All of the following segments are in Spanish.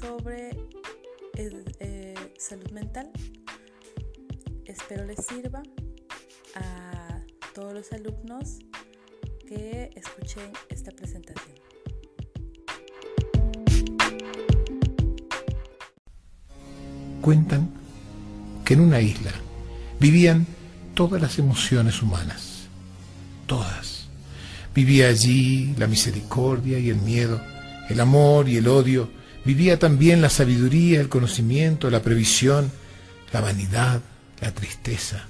sobre eh, salud mental. Espero les sirva a todos los alumnos que escuchen esta presentación. cuentan que en una isla vivían todas las emociones humanas, todas. Vivía allí la misericordia y el miedo, el amor y el odio, vivía también la sabiduría, el conocimiento, la previsión, la vanidad, la tristeza.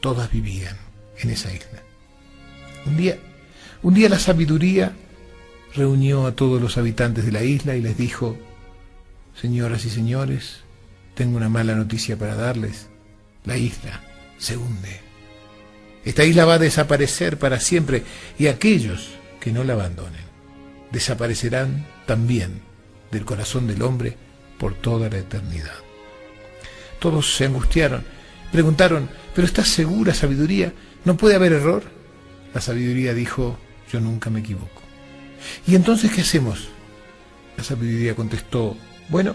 Todas vivían en esa isla. Un día, un día la sabiduría reunió a todos los habitantes de la isla y les dijo, señoras y señores, tengo una mala noticia para darles. La isla se hunde. Esta isla va a desaparecer para siempre y aquellos que no la abandonen desaparecerán también del corazón del hombre por toda la eternidad. Todos se angustiaron, preguntaron, ¿pero estás segura, sabiduría? ¿No puede haber error? La sabiduría dijo, yo nunca me equivoco. ¿Y entonces qué hacemos? La sabiduría contestó, bueno,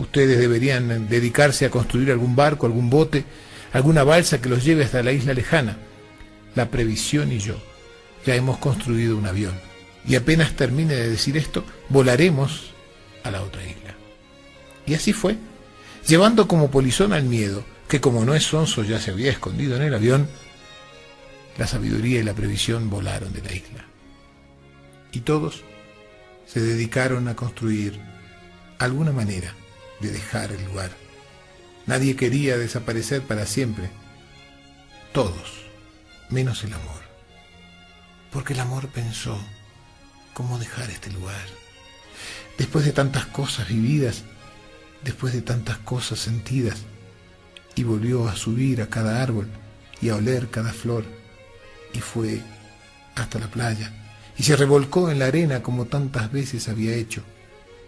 Ustedes deberían dedicarse a construir algún barco, algún bote, alguna balsa que los lleve hasta la isla lejana. La previsión y yo ya hemos construido un avión. Y apenas termine de decir esto, volaremos a la otra isla. Y así fue, llevando como polizón al miedo, que como no es sonso ya se había escondido en el avión, la sabiduría y la previsión volaron de la isla. Y todos se dedicaron a construir alguna manera de dejar el lugar. Nadie quería desaparecer para siempre. Todos, menos el amor. Porque el amor pensó, ¿cómo dejar este lugar? Después de tantas cosas vividas, después de tantas cosas sentidas, y volvió a subir a cada árbol y a oler cada flor, y fue hasta la playa, y se revolcó en la arena como tantas veces había hecho,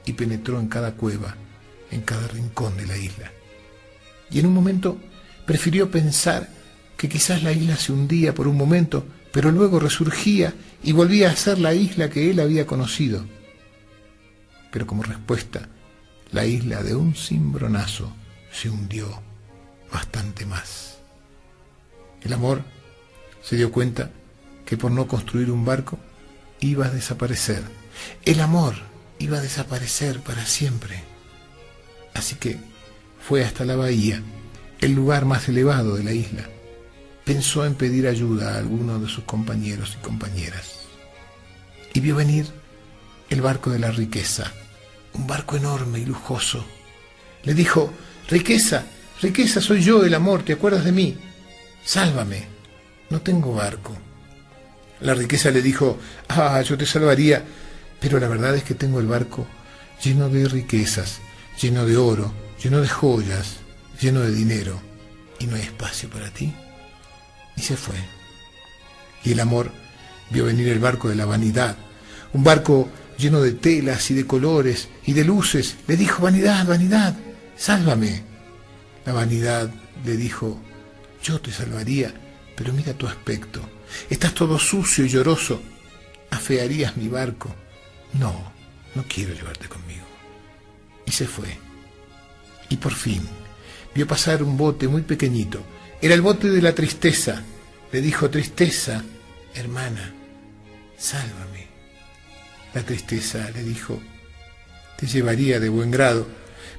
y penetró en cada cueva en cada rincón de la isla. Y en un momento prefirió pensar que quizás la isla se hundía por un momento, pero luego resurgía y volvía a ser la isla que él había conocido. Pero como respuesta, la isla de un cimbronazo se hundió bastante más. El amor se dio cuenta que por no construir un barco iba a desaparecer. El amor iba a desaparecer para siempre. Así que fue hasta la bahía, el lugar más elevado de la isla. Pensó en pedir ayuda a alguno de sus compañeros y compañeras. Y vio venir el barco de la riqueza, un barco enorme y lujoso. Le dijo, riqueza, riqueza, soy yo el amor, ¿te acuerdas de mí? Sálvame, no tengo barco. La riqueza le dijo, ah, yo te salvaría, pero la verdad es que tengo el barco lleno de riquezas lleno de oro, lleno de joyas, lleno de dinero, y no hay espacio para ti. Y se fue. Y el amor vio venir el barco de la vanidad, un barco lleno de telas y de colores y de luces. Le dijo, vanidad, vanidad, sálvame. La vanidad le dijo, yo te salvaría, pero mira tu aspecto. Estás todo sucio y lloroso. Afearías mi barco. No, no quiero llevarte conmigo y se fue. Y por fin vio pasar un bote muy pequeñito. Era el bote de la tristeza. Le dijo, tristeza, hermana, sálvame. La tristeza le dijo, te llevaría de buen grado,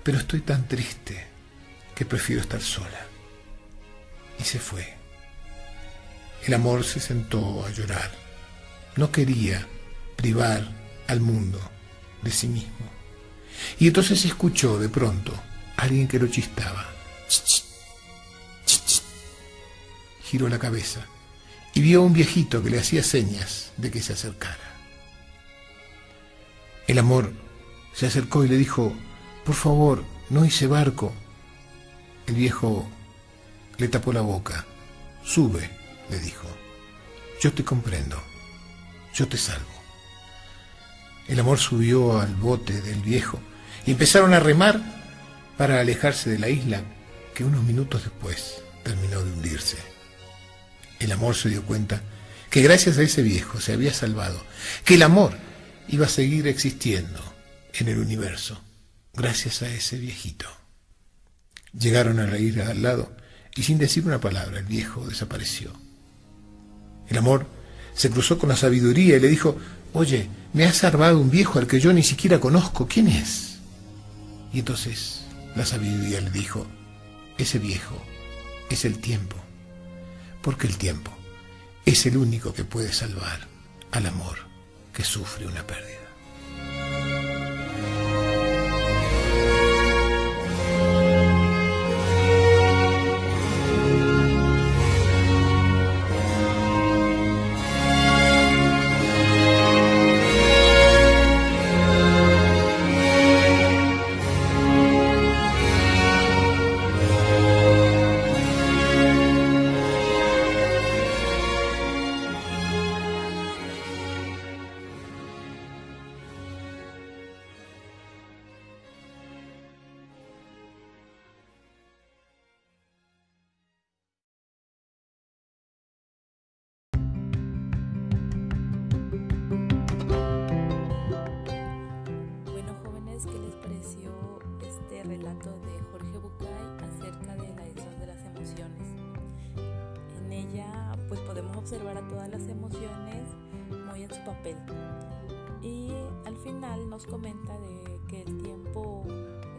pero estoy tan triste que prefiero estar sola. Y se fue. El amor se sentó a llorar. No quería privar al mundo de sí mismo. Y entonces escuchó de pronto a alguien que lo chistaba. Giró la cabeza y vio a un viejito que le hacía señas de que se acercara. El amor se acercó y le dijo, por favor, no hice barco. El viejo le tapó la boca. Sube, le dijo. Yo te comprendo. Yo te salvo. El amor subió al bote del viejo y empezaron a remar para alejarse de la isla que unos minutos después terminó de hundirse. El amor se dio cuenta que gracias a ese viejo se había salvado, que el amor iba a seguir existiendo en el universo gracias a ese viejito. Llegaron a la al lado y sin decir una palabra el viejo desapareció. El amor se cruzó con la sabiduría y le dijo, oye, me ha salvado un viejo al que yo ni siquiera conozco, ¿quién es? Y entonces la sabiduría le dijo, ese viejo es el tiempo, porque el tiempo es el único que puede salvar al amor que sufre una pérdida. Comenta de que el tiempo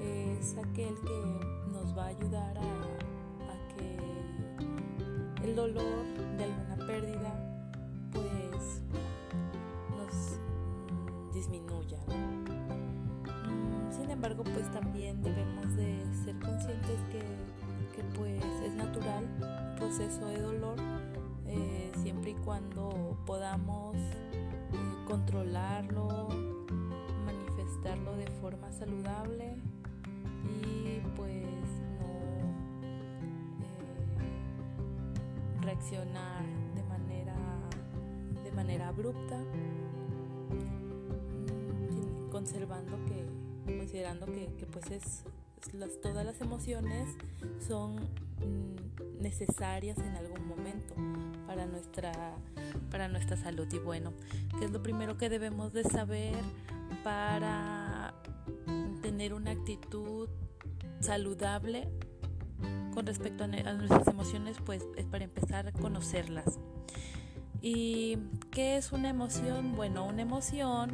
es aquel que nos va a ayudar a, que el dolor de alguna pérdida pues nos disminuya. Mm, sin embargo, pues también debemos de ser conscientes que, pues es natural el proceso de dolor eh, siempre y cuando podamos eh, controlarlo, forma saludable y pues no eh, reaccionar de manera de manera abrupta mm, conservando que considerando que, pues es las, todas las emociones son mm, necesarias en algún momento para nuestra, para nuestra salud. Y bueno, ¿qué es lo primero que debemos de saber para tener una actitud saludable con respecto a, nuestras emociones? Pues es para empezar a conocerlas. ¿Y qué es una emoción? Bueno, una emoción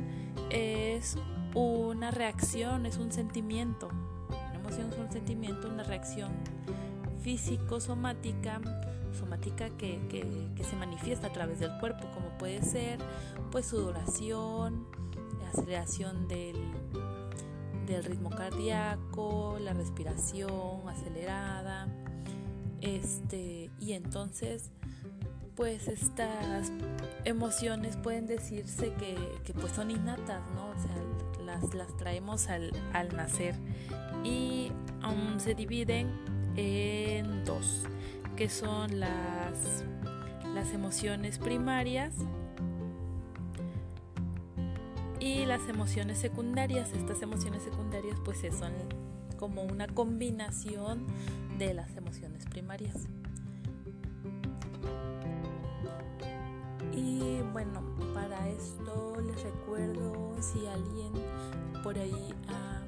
es una reacción, es un sentimiento. Una emoción es un sentimiento, una reacción físico-somática somática que, que, se manifiesta a través del cuerpo, como puede ser pues sudoración, aceleración del, del ritmo cardíaco, la respiración acelerada, este, y entonces pues estas emociones pueden decirse que, pues son innatas, ¿no? O sea, las, las traemos al, al nacer y um, se dividen en dos que son las, las emociones primarias y las emociones secundarias. Estas emociones secundarias pues son como una combinación de las emociones primarias. Y bueno, para esto les recuerdo si alguien por ahí ha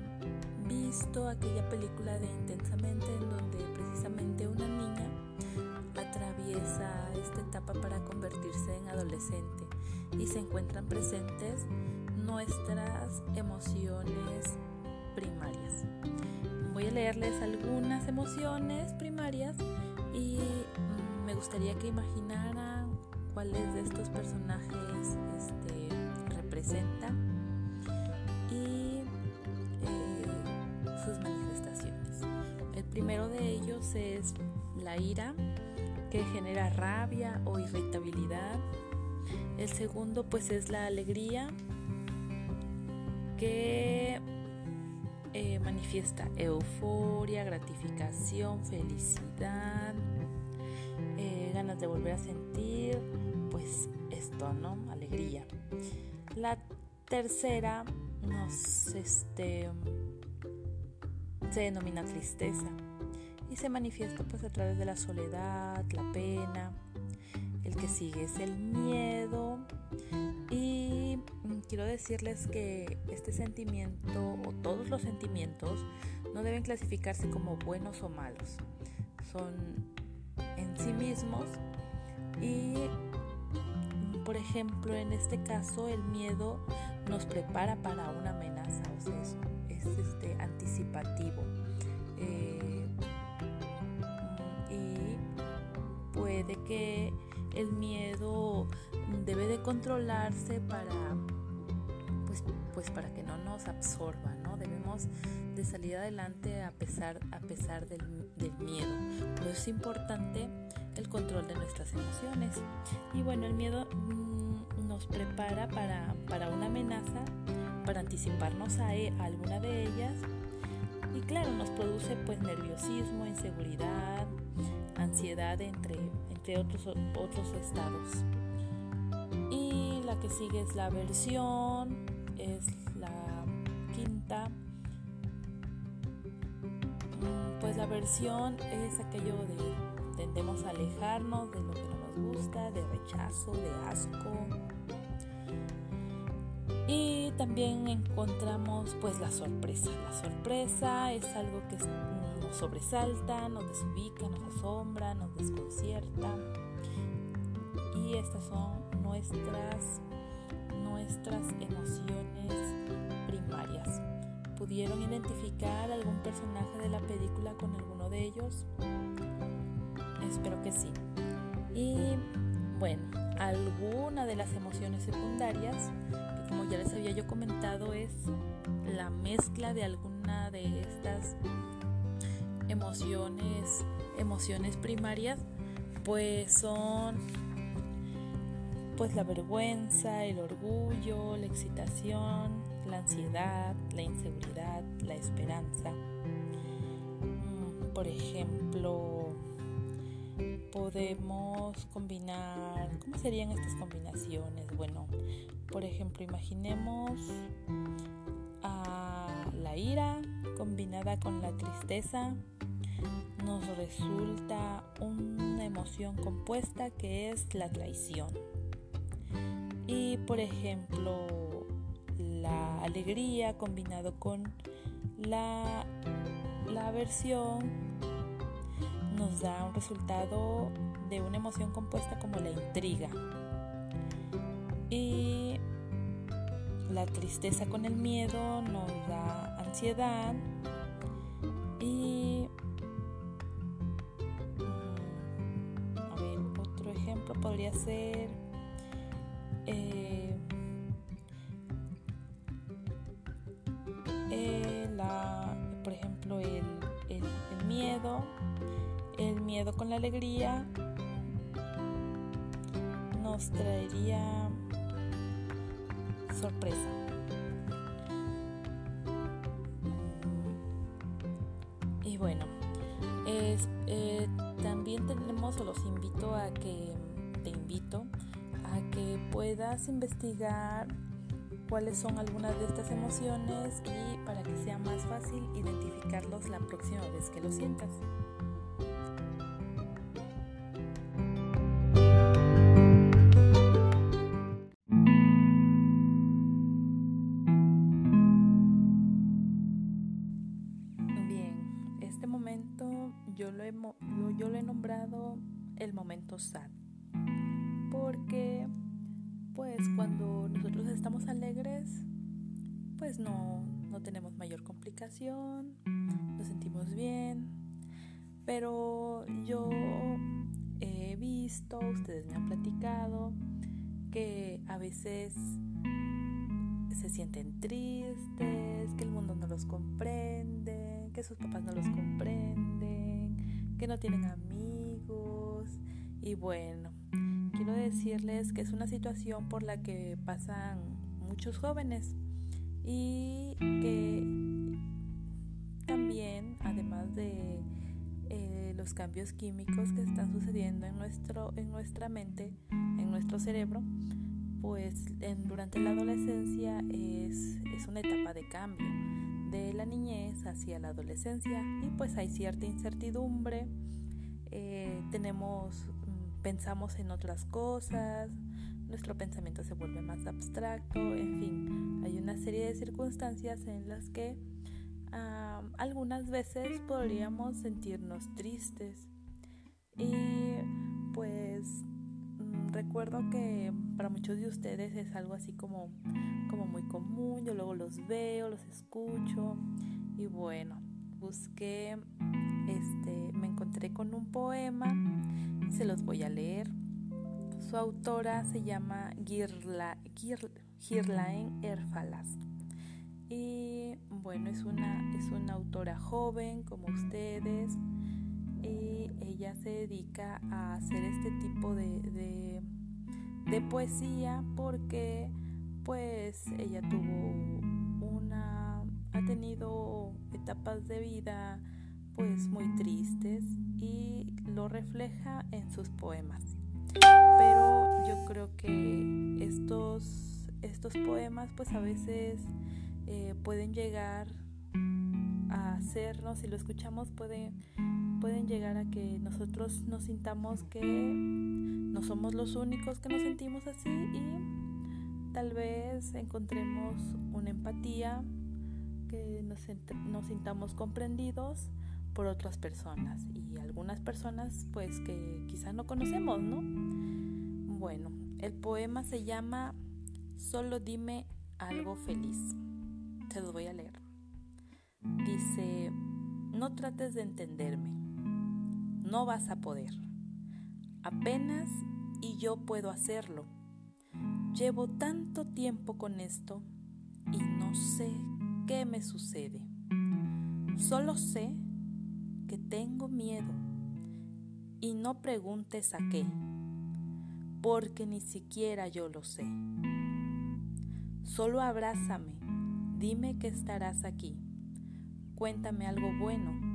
visto aquella película de Intensamente en donde precisamente una niña esta etapa para convertirse en adolescente y se encuentran presentes nuestras emociones primarias. Voy a leerles algunas emociones primarias y mm, me gustaría que imaginaran cuáles de estos personajes este, representan y eh, sus manifestaciones. El primero de ellos es la ira, que genera rabia o irritabilidad. El segundo pues es la alegría que eh, manifiesta euforia, gratificación, felicidad, eh, ganas de volver a sentir, pues esto, ¿no? Alegría. La tercera nos este, se denomina tristeza y se manifiesta pues a través de la soledad, la pena. El que sigue es el miedo y quiero decirles que este sentimiento o todos los sentimientos no deben clasificarse como buenos o malos. Son en sí mismos y por ejemplo en este caso el miedo nos prepara para una amenaza, o sea, es, este, anticipativo. Eh, y puede que el miedo debe de controlarse para pues, pues para que no nos absorba, ¿no? Debemos de salir adelante a pesar, a pesar del, miedo. Pero es importante el control de nuestras emociones. Y bueno, el miedo mm, nos prepara para, para, una amenaza, para anticiparnos a, e, a, alguna de ellas. Y claro, nos produce pues nerviosismo, inseguridad, ansiedad, entre, entre otros, otros estados. Y la que sigue es la aversión, es la quinta pues la aversión es aquello de tendemos a alejarnos de lo que no nos gusta, de rechazo, de asco. Y también encontramos pues la sorpresa. La sorpresa es algo que nos sobresalta, nos desubica, nos asombra, nos desconcierta. Y estas son nuestras nuestras emociones primarias. ¿Pudieron identificar algún personaje de la película con alguno de ellos? Espero que sí. Y bueno, alguna de las emociones secundarias, que como ya les había yo comentado, es la mezcla de alguna de estas emociones, emociones primarias, pues son pues la vergüenza, el orgullo, la excitación, la ansiedad, la inseguridad, la esperanza. Mm, por ejemplo, podemos combinar, ¿cómo serían estas combinaciones? Bueno, por ejemplo, imaginemos a la ira combinada con la tristeza. Nos resulta una emoción compuesta que es la traición. Y por ejemplo, la alegría combinado con la, la aversión nos da un resultado de una emoción compuesta como la intriga. Y la tristeza con el miedo nos da ansiedad. Y mm, a ver, otro ejemplo podría ser la alegría nos traería sorpresa. Y bueno, eh, también tenemos o los invito a que, te invito a que puedas investigar cuáles son algunas de estas emociones y para que sea más fácil identificarlos la próxima vez que lo sientas. Yo lo he nombrado el momento sad. Porque pues cuando nosotros estamos alegres, pues no, no tenemos mayor complicación, nos sentimos bien, pero yo he visto, ustedes me han platicado, que a veces se sienten tristes, que el mundo no los comprende, que sus papás no los comprenden, que no tienen amigos. Y bueno, quiero decirles que es una situación por la que pasan muchos jóvenes y que también, además de eh, los cambios químicos que están sucediendo en, nuestro, en nuestra mente, en nuestro cerebro, pues durante la adolescencia es, es una etapa de cambio de la niñez hacia la adolescencia y pues hay cierta incertidumbre, eh, tenemos, mm, pensamos en otras cosas, nuestro pensamiento se vuelve más abstracto, en fin, hay una serie de circunstancias en las que algunas veces podríamos sentirnos tristes. Y pues recuerdo que para muchos de ustedes es algo así como, como muy común, yo luego los veo, los escucho y bueno, busqué, este, me encontré con un poema se los voy a leer. Su autora se llama Girla, Girlaen Erfalas. Y bueno, es una, es una autora joven como ustedes y ella se dedica a hacer este tipo de, de, poesía porque pues ella tuvo una, ha tenido etapas de vida pues muy tristes y lo refleja en sus poemas. Pero yo creo que estos, estos poemas pues a veces eh, pueden llegar a hacernos, si lo escuchamos pueden, pueden llegar a que nosotros nos sintamos que no somos los únicos que nos sentimos así y tal vez encontremos una empatía, que nos, nos sintamos comprendidos por otras personas y algunas personas pues que quizá no conocemos, ¿no? Bueno, el poema se llama Solo dime algo feliz. Te lo voy a leer. Dice, no trates de entenderme. No vas a poder. Apenas y yo puedo hacerlo. Llevo tanto tiempo con esto y no sé qué me sucede. Solo sé que tengo miedo y no preguntes a qué, porque ni siquiera yo lo sé. Solo abrázame Dime que estarás aquí. Cuéntame algo bueno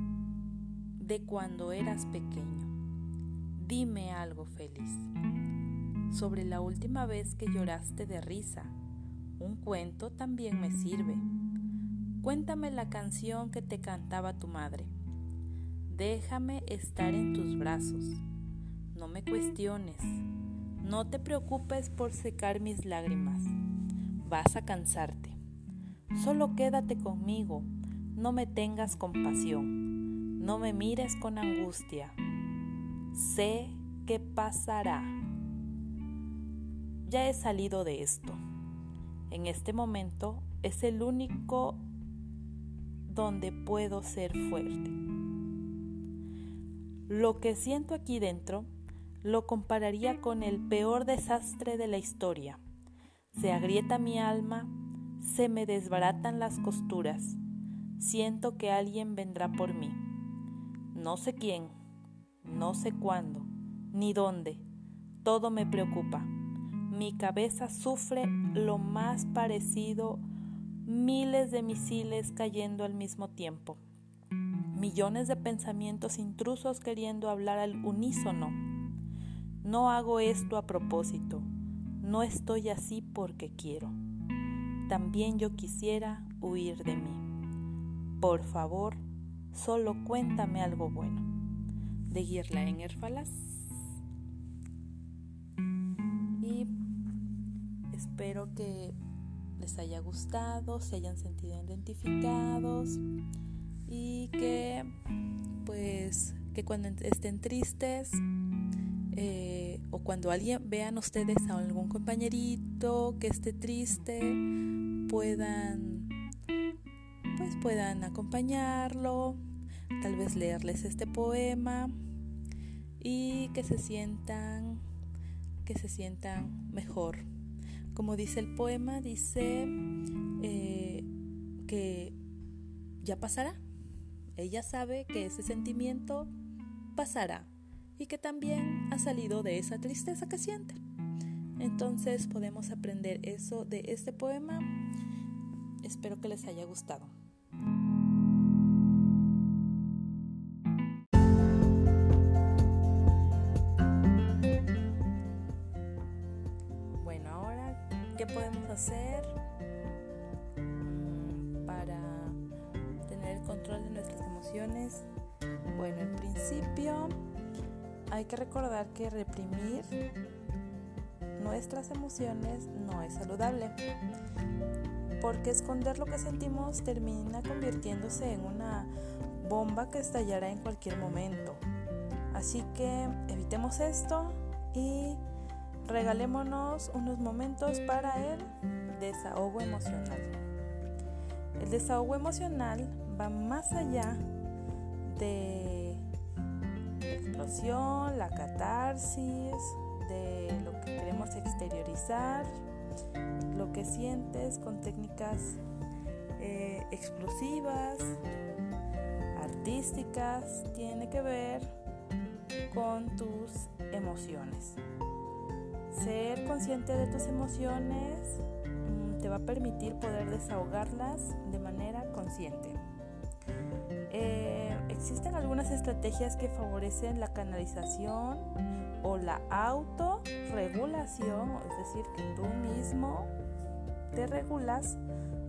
de cuando eras pequeño. Dime algo feliz. Sobre la última vez que lloraste de risa. Un cuento también me sirve. Cuéntame la canción que te cantaba tu madre. Déjame estar en tus brazos. No me cuestiones. No te preocupes por secar mis lágrimas. Vas a cansarte. Solo quédate conmigo, no me tengas compasión, no me mires con angustia. Sé qué pasará. Ya he salido de esto. En este momento es el único donde puedo ser fuerte. Lo que siento aquí dentro lo compararía con el peor desastre de la historia. Se agrieta mi alma se me desbaratan las costuras. Siento que alguien vendrá por mí. No sé quién, no sé cuándo, ni dónde. Todo me preocupa. Mi cabeza sufre lo más parecido miles de misiles cayendo al mismo tiempo. Millones de pensamientos intrusos queriendo hablar al unísono. No hago esto a propósito. No estoy así porque quiero también yo quisiera huir de mí. Por favor, solo cuéntame algo bueno. De en Erfalas. Y espero que les haya gustado, se hayan sentido identificados y que pues que cuando estén tristes eh, o cuando alguien vean ustedes a algún compañerito que esté triste puedan pues puedan acompañarlo, tal vez leerles este poema y que se sientan que se sientan mejor. Como dice el poema, dice eh, que ya pasará. Ella sabe que ese sentimiento pasará y que también ha salido de esa tristeza que siente. Entonces podemos aprender eso de este poema. Espero que les haya gustado. Bueno, ahora ¿Qué podemos hacer mm, para tener el control de nuestras emociones? Bueno, en principio hay que recordar que reprimir nuestras emociones no es saludable, porque esconder lo que sentimos termina convirtiéndose en una bomba que estallará en cualquier momento. Así que evitemos esto y regalémonos unos momentos para el desahogo emocional. El desahogo emocional va más allá de la explosión, la catarsis, de lo que queremos exteriorizar, lo que sientes con técnicas eh, explosivas, artísticas, tiene que ver con tus emociones. Ser consciente de tus emociones mm, te va a permitir poder desahogarlas de manera consciente. Eh, existen algunas estrategias que favorecen la canalización o la autorregulación, es decir, que tú mismo te regulas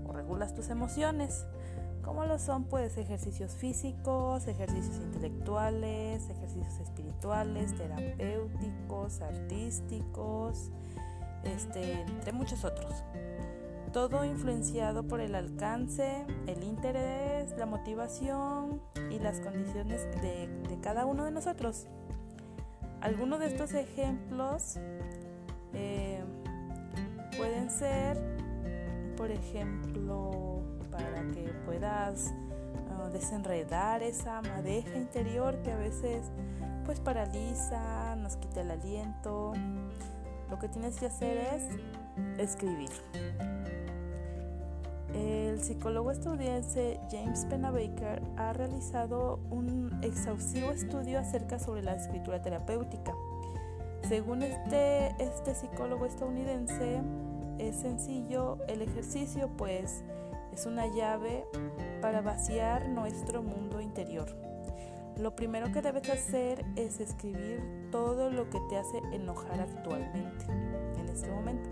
o regulas tus emociones. ¿Cómo lo son? Pues ejercicios físicos, ejercicios intelectuales, ejercicios espirituales, terapéuticos, artísticos, este, entre muchos otros. Todo influenciado por el alcance, el interés, la motivación y las condiciones de, de cada uno de nosotros. Algunos de estos ejemplos eh, pueden ser, por ejemplo, para que puedas ah, desenredar esa madeja interior que a veces pues paraliza, nos quita el aliento. Lo que tienes que hacer es escribir. El psicólogo estadounidense James Pennebaker ha realizado un exhaustivo estudio acerca sobre la escritura terapéutica. Según este, este psicólogo estadounidense, es sencillo el ejercicio, pues es una llave para vaciar nuestro mundo interior. Lo primero que debes hacer es escribir todo lo que te hace enojar actualmente, en este momento.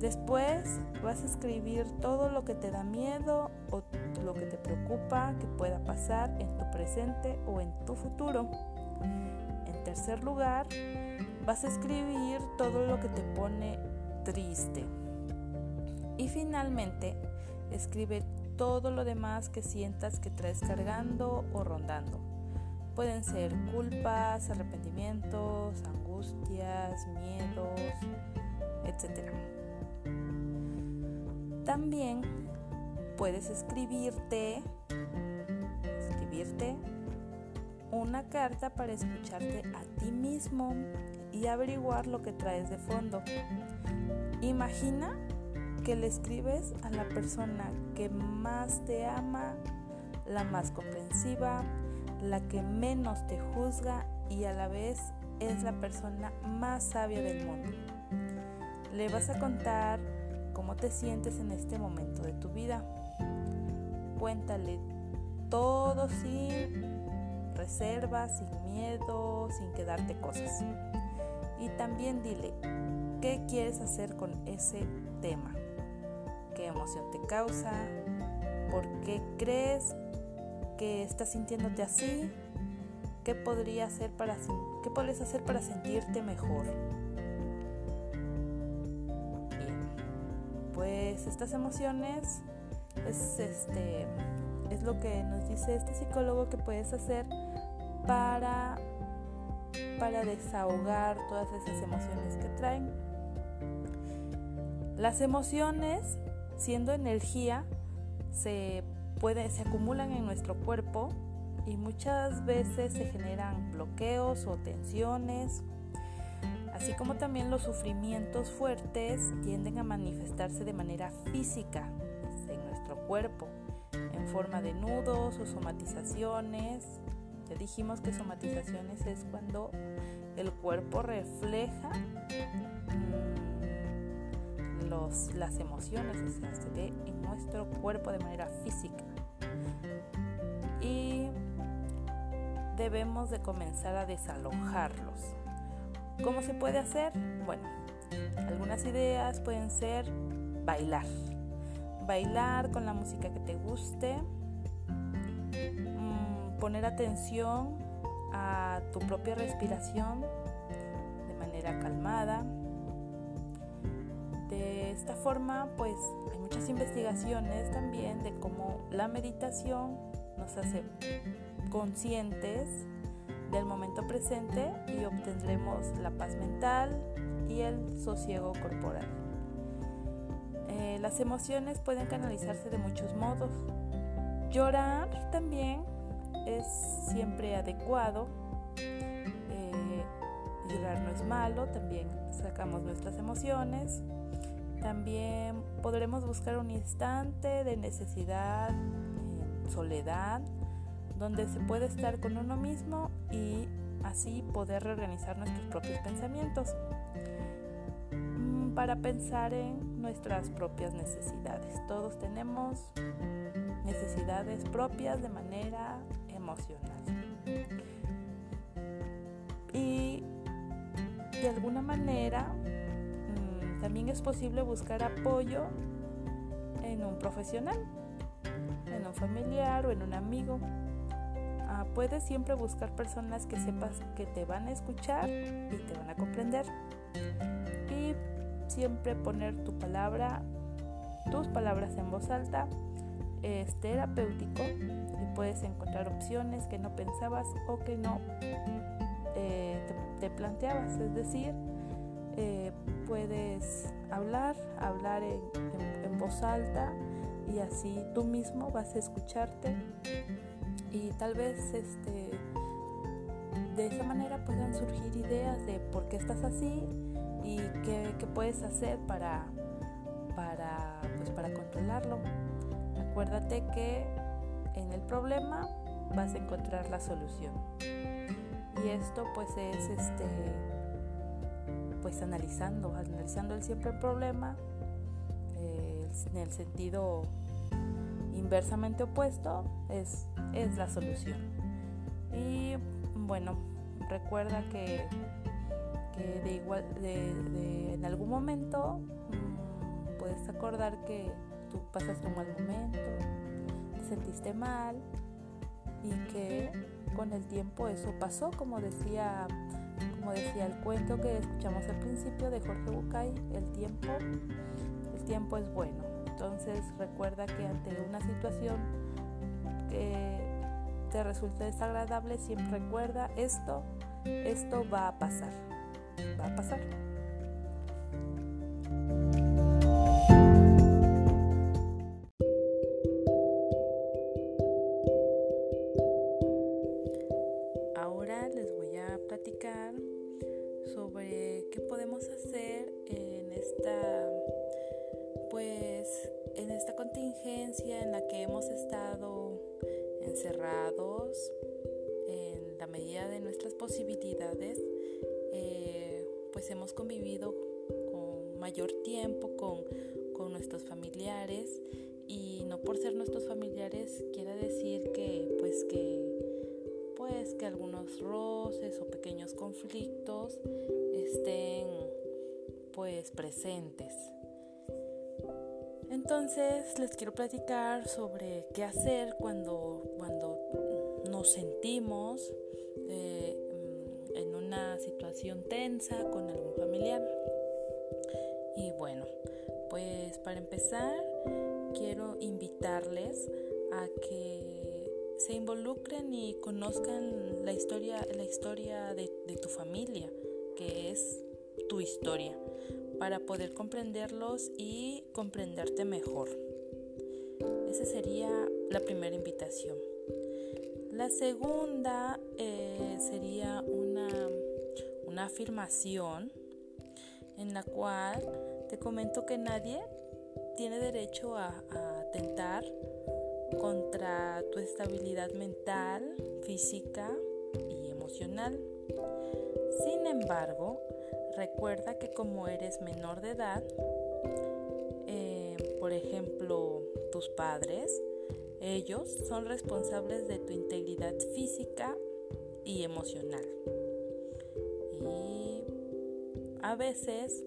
Después vas a escribir todo lo que te da miedo o lo que te preocupa que pueda pasar en tu presente o en tu futuro. En tercer lugar, vas a escribir todo lo que te pone triste. Y finalmente, escribe todo lo demás que sientas que traes cargando o rondando. Pueden ser culpas, arrepentimientos, angustias, miedos, etc. También puedes escribirte, escribirte una carta para escucharte a ti mismo y averiguar lo que traes de fondo. Imagina que le escribes a la persona que más te ama, la más comprensiva, la que menos te juzga y a la vez es la persona más sabia del mundo. Le vas a contar cómo te sientes en este momento de tu vida. Cuéntale todo sin reservas, sin miedo, sin quedarte cosas. Y también dile qué quieres hacer con ese tema. ¿Qué emoción te causa? ¿Por qué crees que estás sintiéndote así? ¿Qué podría hacer para qué podrías hacer para sentirte mejor? Pues estas emociones es, este, es lo que nos dice este psicólogo que puedes hacer para, para desahogar todas esas emociones que traen. Las emociones, siendo energía, se, se acumulan en nuestro cuerpo y muchas veces se generan bloqueos o tensiones así como también los sufrimientos fuertes tienden a manifestarse de manera física en nuestro cuerpo, en forma de nudos o somatizaciones. Ya dijimos que somatizaciones es cuando el cuerpo refleja mm, las emociones, o sea, se ve en nuestro cuerpo de manera física. Y debemos de comenzar a desalojarlos ¿Cómo se puede hacer? Bueno, Algunas ideas pueden ser bailar. Bailar con la música que te guste. Mm, poner atención a tu propia respiración de manera calmada. De esta forma, pues hay muchas investigaciones también de cómo la meditación nos hace conscientes del momento presente y obtendremos la paz mental y el sosiego corporal. Eh, las emociones pueden canalizarse de muchos modos. Llorar también es siempre adecuado. Eh, llorar no es malo, también sacamos nuestras emociones. También podremos buscar un instante de necesidad, soledad, donde se puede estar con uno mismo y así poder reorganizar nuestros propios pensamientos mm, para pensar en nuestras propias necesidades. Todos tenemos necesidades propias de manera emocional. Y de alguna manera mm, también es posible buscar apoyo en un profesional, en un familiar o en un amigo puedes siempre buscar personas que sepas que te van a escuchar y te van a comprender. Y siempre poner tu palabra, tus palabras en voz alta es terapéutico y puedes encontrar opciones que no pensabas o que no eh, te, planteabas. Es decir, eh, puedes hablar, hablar en voz alta y así tú mismo vas a escucharte y tal vez este, de esa manera puedan surgir ideas de por qué estás así y qué, puedes hacer para, para, pues para controlarlo. Acuérdate que en el problema vas a encontrar la solución. Y esto pues es este pues analizando, analizando el siempre el problema eh, en el sentido inversamente opuesto es, es la solución. Y bueno, recuerda que, de igual, de, en algún momento mm, puedes acordar que tú pasaste un mal momento, te sentiste mal y que con el tiempo eso pasó, como decía, como decía el cuento que escuchamos al principio de Jorge Bucay, el tiempo, el tiempo es bueno. Entonces recuerda que ante una situación te resulte desagradable, siempre recuerda esto, esto va a pasar, va a pasar. En la medida de nuestras posibilidades, eh, pues hemos convivido con mayor tiempo con, con nuestros familiares. Y no por ser nuestros familiares quiere decir que pues que pues que algunos roces o pequeños conflictos estén pues presentes. Entonces les quiero platicar sobre qué hacer cuando, cuando nos sentimos eh, en una situación tensa con algún familiar. Y bueno, pues para empezar quiero invitarles a que se involucren y conozcan la historia, la historia de tu familia, que es tu historia para poder comprenderlos y comprenderte mejor. Esa sería la primera invitación. La segunda eh, sería una, una afirmación en la cual te comento que nadie tiene derecho a, atentar contra tu estabilidad mental, física y emocional. Sin embargo, Recuerda que como eres menor de edad, eh, por ejemplo, tus padres, ellos son responsables de tu integridad física y emocional. Y a veces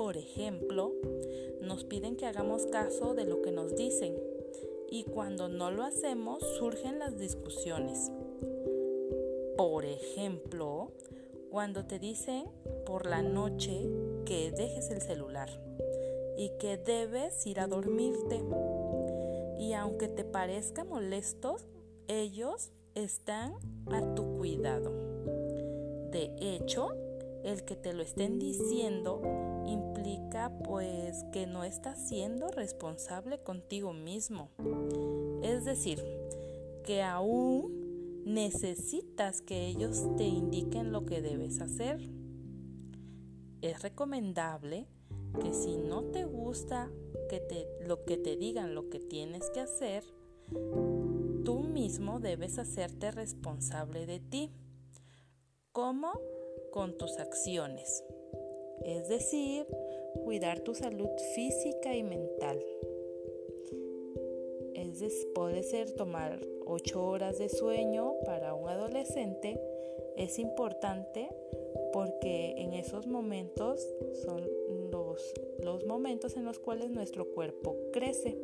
Por ejemplo, nos piden que hagamos caso de lo que nos dicen y cuando no lo hacemos surgen las discusiones. Por ejemplo, cuando te dicen por la noche que dejes el celular y que debes ir a dormirte. Y aunque te parezca molesto, ellos están a tu cuidado. De hecho, el que te lo estén diciendo implica pues que no estás siendo responsable contigo mismo. Es decir, que aún necesitas que ellos te indiquen lo que debes hacer. Es recomendable que si no te gusta te, lo que te digan lo que tienes que hacer, tú mismo debes hacerte responsable de ti. ¿Cómo? Con tus acciones. Es decir, cuidar tu salud física y mental. Es, puede ser tomar 8 horas de sueño para un adolescente. Es importante porque en esos momentos son los, los momentos en los cuales nuestro cuerpo crece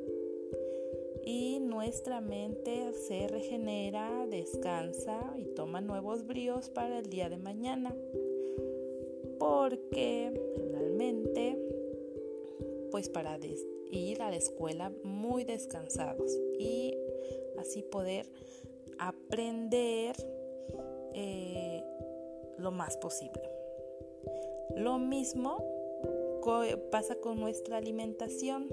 y nuestra mente se regenera, descansa y toma nuevos bríos para el día de mañana. Porque realmente, pues para ir a la escuela muy descansados y así poder aprender eh, lo más posible. Lo mismo pasa con nuestra alimentación.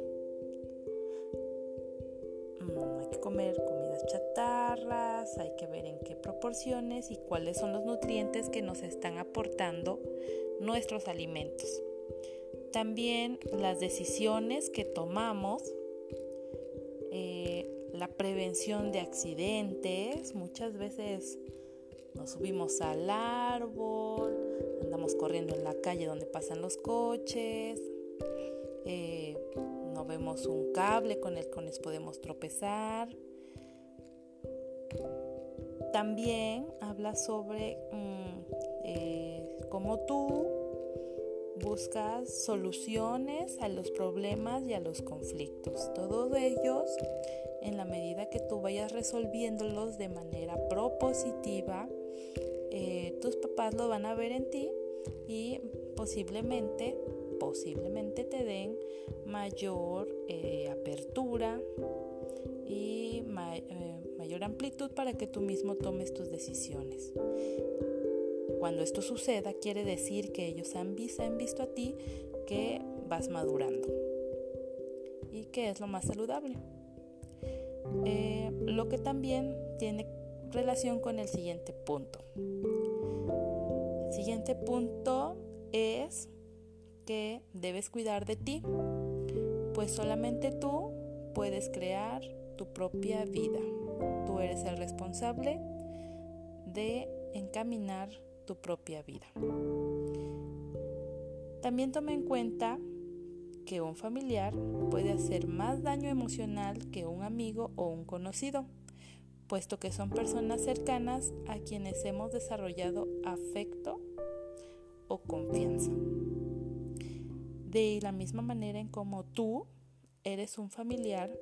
Mm, hay que comer comidas chatarras, hay que ver en qué proporciones y cuáles son los nutrientes que nos están aportando nuestros alimentos. También las decisiones que tomamos, eh, la prevención de accidentes, muchas veces nos subimos al árbol, corriendo en la calle donde pasan los coches, eh, no vemos un cable con el que nos podemos tropezar. También habla sobre mm, eh, cómo tú buscas soluciones a los problemas y a los conflictos. Todos ellos en la medida que tú vayas resolviéndolos de manera propositiva, eh, tus papás lo van a ver en ti y posiblemente, posiblemente te den mayor eh, apertura y eh, mayor amplitud para que tú mismo tomes tus decisiones. Cuando esto suceda, quiere decir que ellos han visto, han visto a ti que vas madurando y que es lo más saludable. Eh, lo que también tiene relación con el siguiente punto. Siguiente punto es que debes cuidar de ti, pues solamente tú puedes crear tu propia vida. Tú eres el responsable de encaminar tu propia vida. También toma en cuenta que un familiar puede hacer más daño emocional que un amigo o un conocido, puesto que son personas cercanas a quienes hemos desarrollado afecto o confianza. De la misma manera en como tú eres un familiar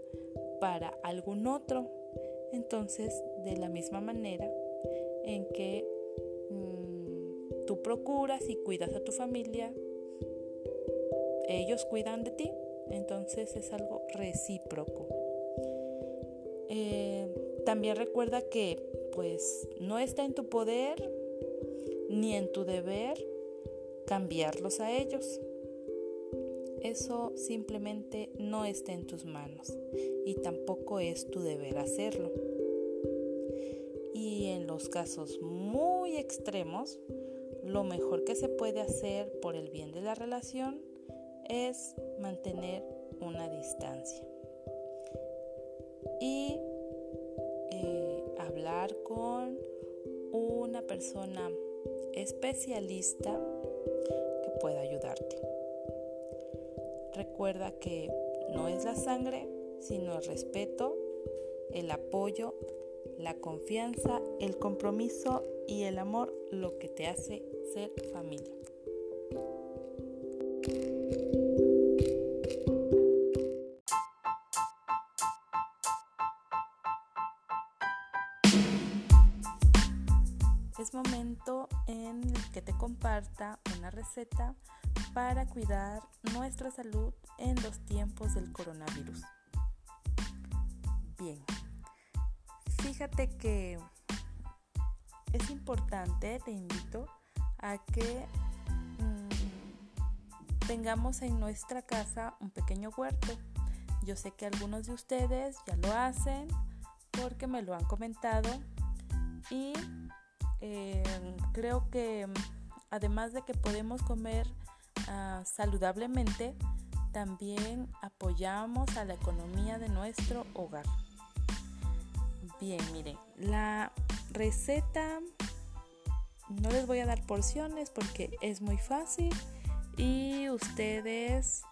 para algún otro, entonces de la misma manera en que mm, tú procuras y cuidas a tu familia, ellos cuidan de ti, entonces es algo recíproco. Eh, también recuerda que pues no está en tu poder ni en tu deber cambiarlos a ellos. Eso simplemente no está en tus manos y tampoco es tu deber hacerlo. Y en los casos muy extremos, lo mejor que se puede hacer por el bien de la relación es mantener una distancia y con una persona especialista que pueda ayudarte. Recuerda que no es la sangre, sino el respeto, el apoyo, la confianza, el compromiso y el amor lo que te hace ser familia. Comparta una receta para cuidar nuestra salud en los tiempos del coronavirus. Bien, fíjate que es importante, te invito a que mm, tengamos en nuestra casa un pequeño huerto. Yo sé que algunos de ustedes ya lo hacen porque me lo han comentado y eh, creo que además de que podemos comer ah, saludablemente, también apoyamos a la economía de nuestro hogar. Bien, miren, la receta no les voy a dar porciones porque es muy fácil y ustedes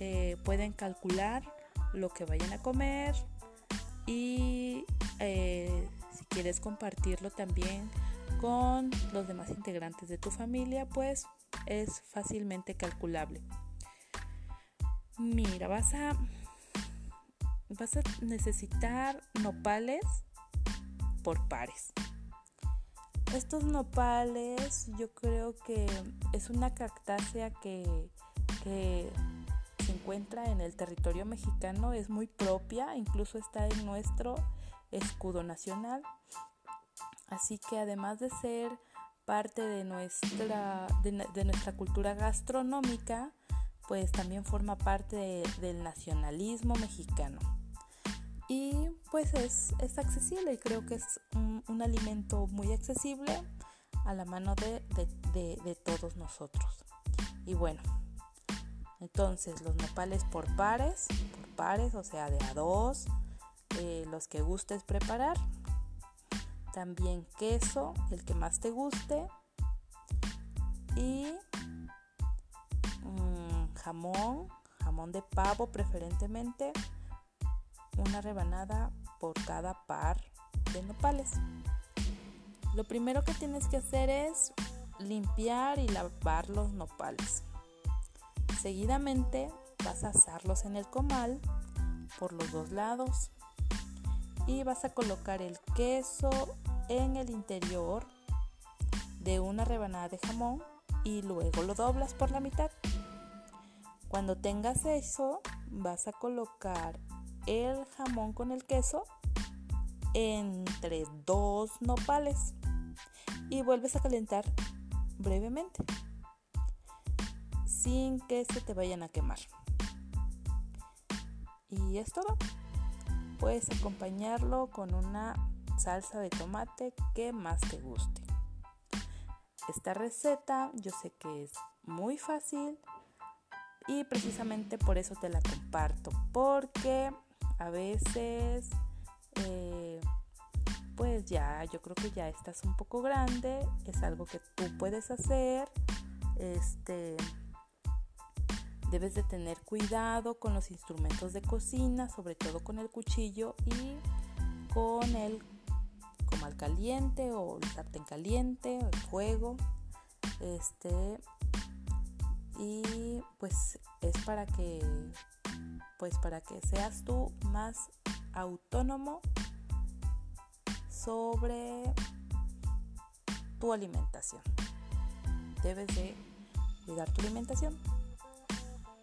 eh, pueden calcular lo que vayan a comer y eh, si quieres compartirlo también con los demás integrantes de tu familia, pues es fácilmente calculable. Mira, vas a vas a necesitar nopales por pares. Estos nopales yo creo que es una cactácea que, que se encuentra en el territorio mexicano, es muy propia, incluso está en nuestro escudo nacional. Así que además de ser parte de nuestra, de, nuestra cultura gastronómica, pues también forma parte del nacionalismo mexicano. Y pues es, accesible y creo que es un, alimento muy accesible a la mano de, todos nosotros. Y bueno, entonces los nopales por pares, por pares, o sea de a dos, eh, los que gustes preparar también queso, el que más te guste. Y mm, jamón, jamón de pavo preferentemente. Una rebanada por cada par de nopales. Lo primero que tienes que hacer es limpiar y lavar los nopales. Seguidamente vas a asarlos en el comal por los dos lados y vas a colocar el queso en el interior de una rebanada de jamón y luego lo doblas por la mitad. Cuando tengas eso, vas a colocar el jamón con el queso entre dos nopales y vuelves a calentar brevemente sin que se te vayan a quemar. Y es todo. Puedes acompañarlo con una salsa de tomate que más te guste. Esta receta yo sé que es muy fácil y precisamente por eso te la comparto, porque a veces eh, pues ya yo creo que ya estás un poco grande, es algo que tú puedes hacer, este debes de tener cuidado con los instrumentos de cocina, sobre todo con el cuchillo y con el comal caliente o el sartén caliente, el fuego. Este y pues es para que pues para que seas tú más autónomo sobre tu alimentación. Debes de cuidar tu alimentación.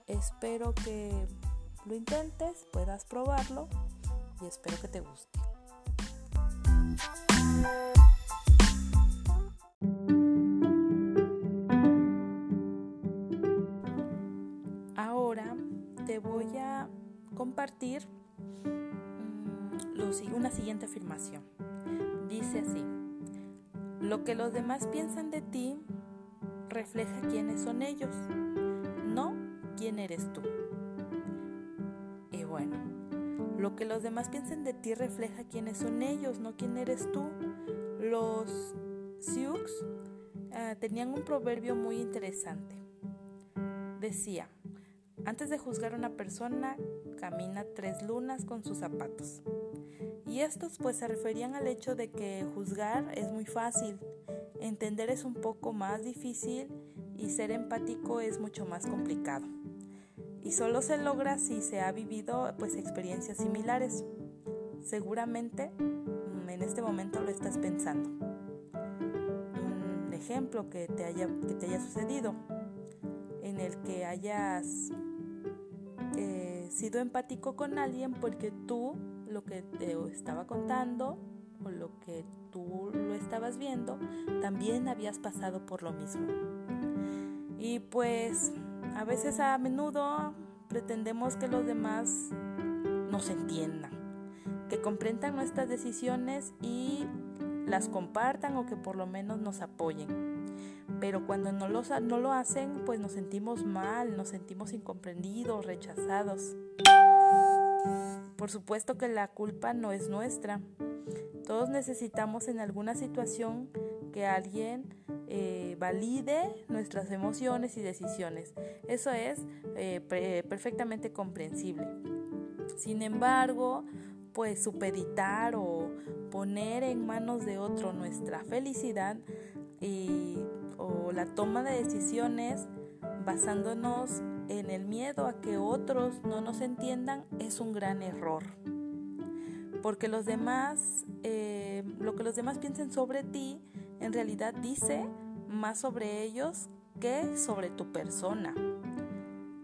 Espero que lo intentes, puedas probarlo y espero que te guste. Ahora te voy a compartir mm, una siguiente afirmación. Dice así, lo que los demás piensan de ti refleja quiénes son ellos, quién eres tú. Y bueno, lo que los demás piensen de ti refleja quiénes son ellos, no quién eres tú. Los Sioux ah, tenían un proverbio muy interesante. Decía, antes de juzgar a una persona, camina tres lunas con sus zapatos. Y estos pues se referían al hecho de que juzgar es muy fácil, entender es un poco más difícil y ser empático es mucho más complicado y solo se logra si se ha vivido pues experiencias similares. Seguramente mm, en este momento lo estás pensando. Un ejemplo que te haya, que te haya sucedido, en el que hayas eh, sido empático con alguien porque tú lo que te estaba contando o lo que tú lo estabas viendo, también habías pasado por lo mismo. Y pues a veces a menudo pretendemos que los demás nos entiendan, que comprendan nuestras decisiones y las compartan o que por lo menos nos apoyen. Pero cuando no, lo hacen, pues nos sentimos mal, nos sentimos incomprendidos, rechazados. Por supuesto que la culpa no es nuestra. Todos necesitamos en alguna situación que alguien eh, valide nuestras emociones y decisiones. Eso es eh, perfectamente comprensible. Sin embargo, pues supeditar o poner en manos de otro nuestra felicidad y, o la toma de decisiones basándonos en el miedo a que otros no nos entiendan es un gran error. Porque los demás, eh, lo que los demás piensen sobre ti, en realidad dice más sobre ellos que sobre tu persona.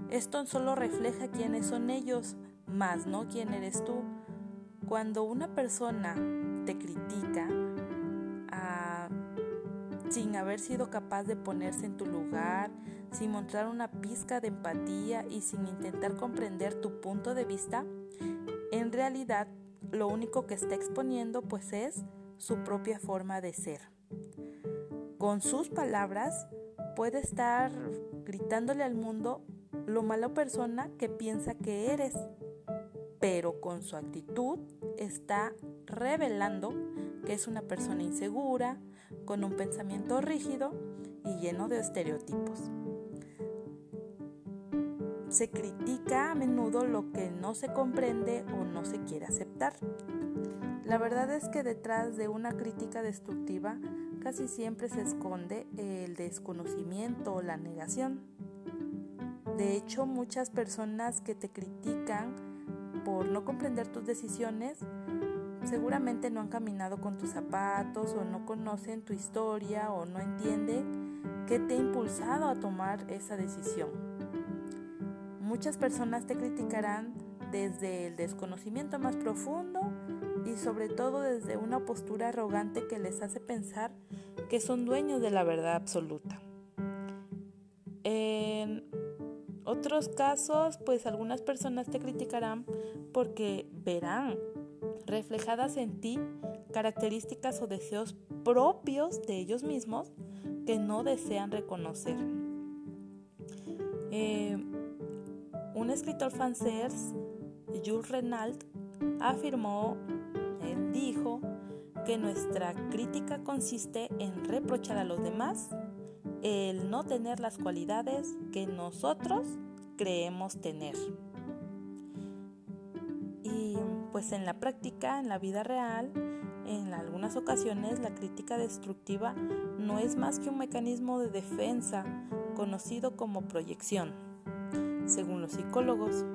Esto solo refleja quiénes son ellos, más no quién eres tú. Cuando una persona te critica ah, sin haber sido capaz de ponerse en tu lugar, sin mostrar una pizca de empatía y sin intentar comprender tu punto de vista, en realidad lo único que está exponiendo pues es su propia forma de ser. Con sus palabras puede estar gritándole al mundo lo mala persona que piensa que eres pero con su actitud está revelando que es una persona insegura, con un pensamiento rígido y lleno de estereotipos. Se critica a menudo lo que no se comprende o no se quiere aceptar. La verdad es que detrás de una crítica destructiva casi siempre se esconde el desconocimiento o la negación. De hecho, muchas personas que te critican por no comprender tus decisiones, seguramente no han caminado con tus zapatos o no conocen tu historia o no entienden qué te ha impulsado a tomar esa decisión. Muchas personas te criticarán desde el desconocimiento más profundo y sobre todo desde una postura arrogante que les hace pensar que son dueños de la verdad absoluta. En otros casos, pues algunas personas te criticarán porque verán reflejadas en ti características o deseos propios de ellos mismos que no desean reconocer. Eh, un escritor francés, Jules Renald, afirmó, él dijo, que nuestra crítica consiste en reprochar a los demás el no tener las cualidades que nosotros creemos tener. Y pues en la práctica, en la vida real, en algunas ocasiones la crítica destructiva no es más que un mecanismo de defensa conocido como proyección, según los psicólogos.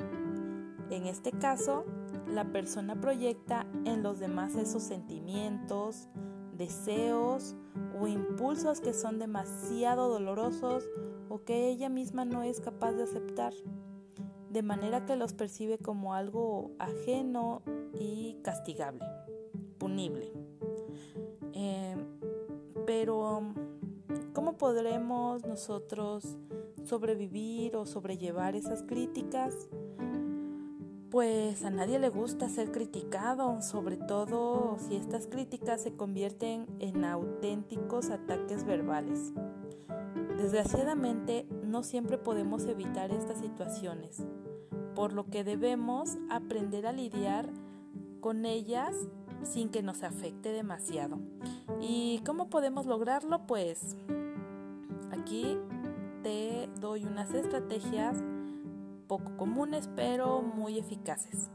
En este caso, la persona proyecta en los demás esos sentimientos, deseos o impulsos que son demasiado dolorosos o que ella misma no es capaz de aceptar, de manera que los percibe como algo ajeno y castigable, punible. Eh, pero, ¿cómo podremos nosotros sobrevivir o sobrellevar esas críticas? Pues a nadie le gusta ser criticado, sobre todo si estas críticas se convierten en auténticos ataques verbales. Desgraciadamente, no siempre podemos evitar estas situaciones, por lo que debemos aprender a lidiar con ellas sin que nos afecte demasiado. ¿Y cómo podemos lograrlo? Pues aquí te doy unas estrategias poco comunes pero muy eficaces.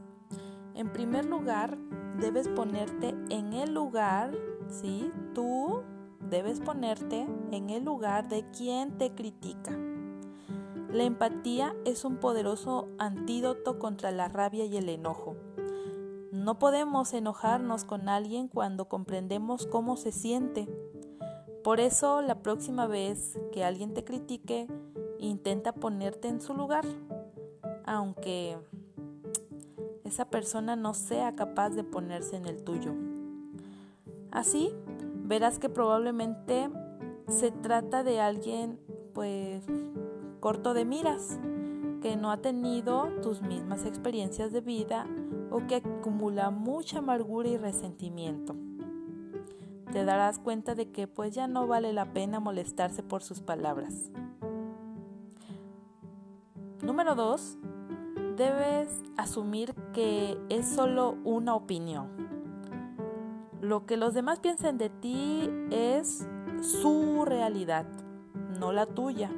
En primer lugar, debes ponerte en el lugar, ¿sí? Tú debes ponerte en el lugar de quien te critica. La empatía es un poderoso antídoto contra la rabia y el enojo. No podemos enojarnos con alguien cuando comprendemos cómo se siente, Por eso la próxima vez que alguien te critique, intenta ponerte en su lugar, aunque esa persona no sea capaz de ponerse en el tuyo. Así, verás que probablemente se trata de alguien pues corto de miras, que no ha tenido tus mismas experiencias de vida o que acumula mucha amargura y resentimiento. Te darás cuenta de que pues ya no vale la pena molestarse por sus palabras. Número 2. Debes asumir que es solo una opinión. Lo que los demás piensen de ti es su realidad, no la tuya.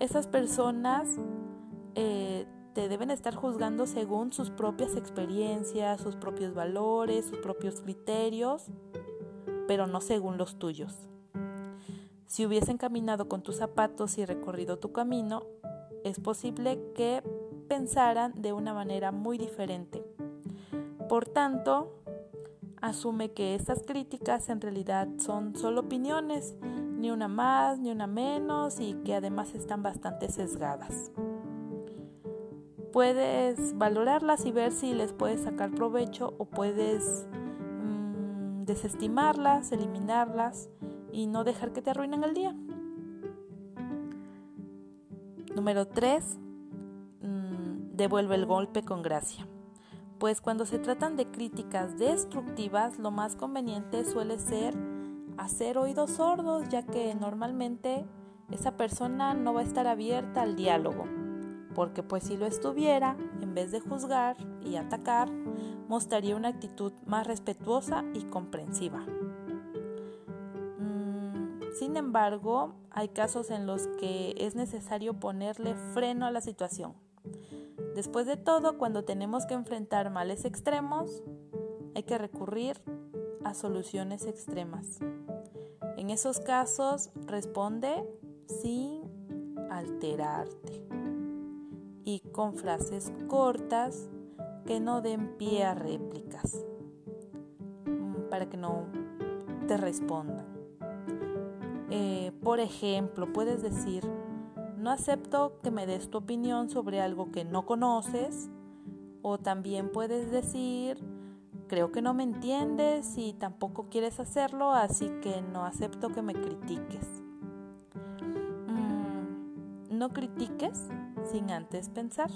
Esas personas eh, te deben estar juzgando según sus propias experiencias, sus propios valores, sus propios criterios, pero no según los tuyos. Si hubiesen caminado con tus zapatos y recorrido tu camino, es posible que pensaran de una manera muy diferente. Por tanto, asume que estas críticas en realidad son solo opiniones, ni una más ni una menos y que además están bastante sesgadas. Puedes valorarlas y ver si les puedes sacar provecho o puedes mm, desestimarlas, eliminarlas y no dejar que te arruinen el día. Número 3. Mm, devuelve el golpe con gracia. Pues cuando se tratan de críticas destructivas, lo más conveniente suele ser hacer oídos sordos, ya que normalmente esa persona no va a estar abierta al diálogo porque pues si lo estuviera, en vez de juzgar y atacar, mostraría una actitud más respetuosa y comprensiva. Sin embargo, hay casos en los que es necesario ponerle freno a la situación. Después de todo, cuando tenemos que enfrentar males extremos, hay que recurrir a soluciones extremas. En esos casos, responde sin alterarte y con frases cortas que no den pie a réplicas mm, para que no te respondan. Eh, por ejemplo, puedes decir, no acepto que me des tu opinión sobre algo que no conoces. O también puedes decir, creo que no me entiendes y tampoco quieres hacerlo, así que no acepto que me critiques. Mm, no critiques sin antes pensar,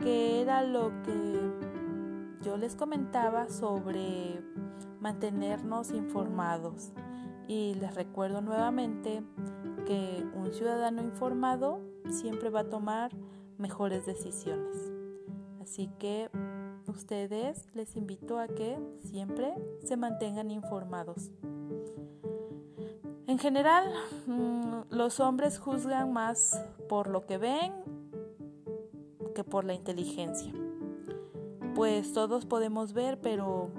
que era lo que yo les comentaba sobre mantenernos informados. Y les recuerdo nuevamente que un ciudadano informado siempre va a tomar mejores decisiones. Así que ustedes les invito a que siempre se mantengan informados. En general, mm, los hombres juzgan más por lo que ven que por la inteligencia. Pues todos podemos ver, pero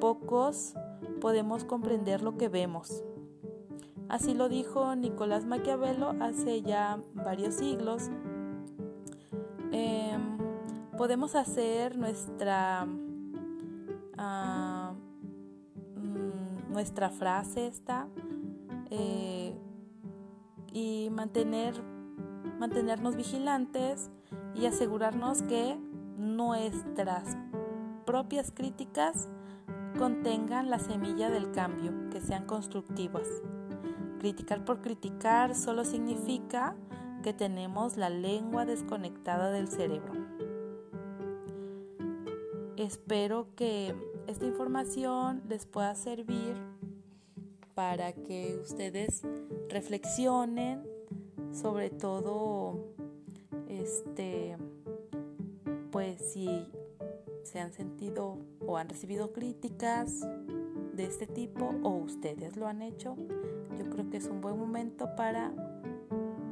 pocos podemos comprender lo que vemos. Así lo dijo Nicolás Maquiavelo hace ya varios siglos. Em, podemos hacer nuestra, ah, mm, nuestra frase esta eh, y mantener, mantenernos vigilantes y asegurarnos que nuestras propias críticas contengan la semilla del cambio, que sean constructivas. Criticar por criticar solo significa que tenemos la lengua desconectada del cerebro. Espero que esta información les pueda servir para que ustedes reflexionen sobre todo este pues si se han sentido o han recibido críticas de este tipo o ustedes lo han hecho, yo creo que es un buen momento para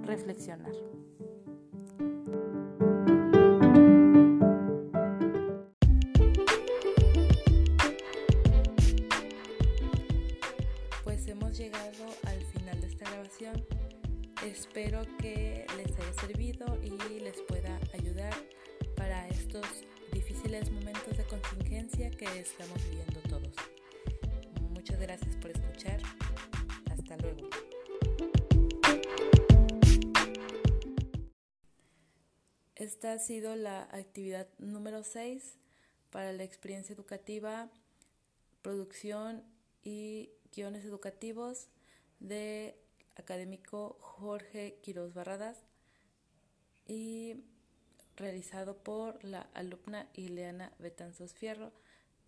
reflexionar. Estamos viviendo todos. Muchas gracias por escuchar. luego. Esta ha sido la actividad número 6 para la experiencia educativa, producción y guiones educativos de académico Jorge Quiroz Barradas y realizado por la alumna Ileana Betanzos Fierro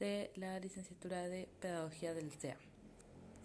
de la licenciatura de Pedagogía del CEA.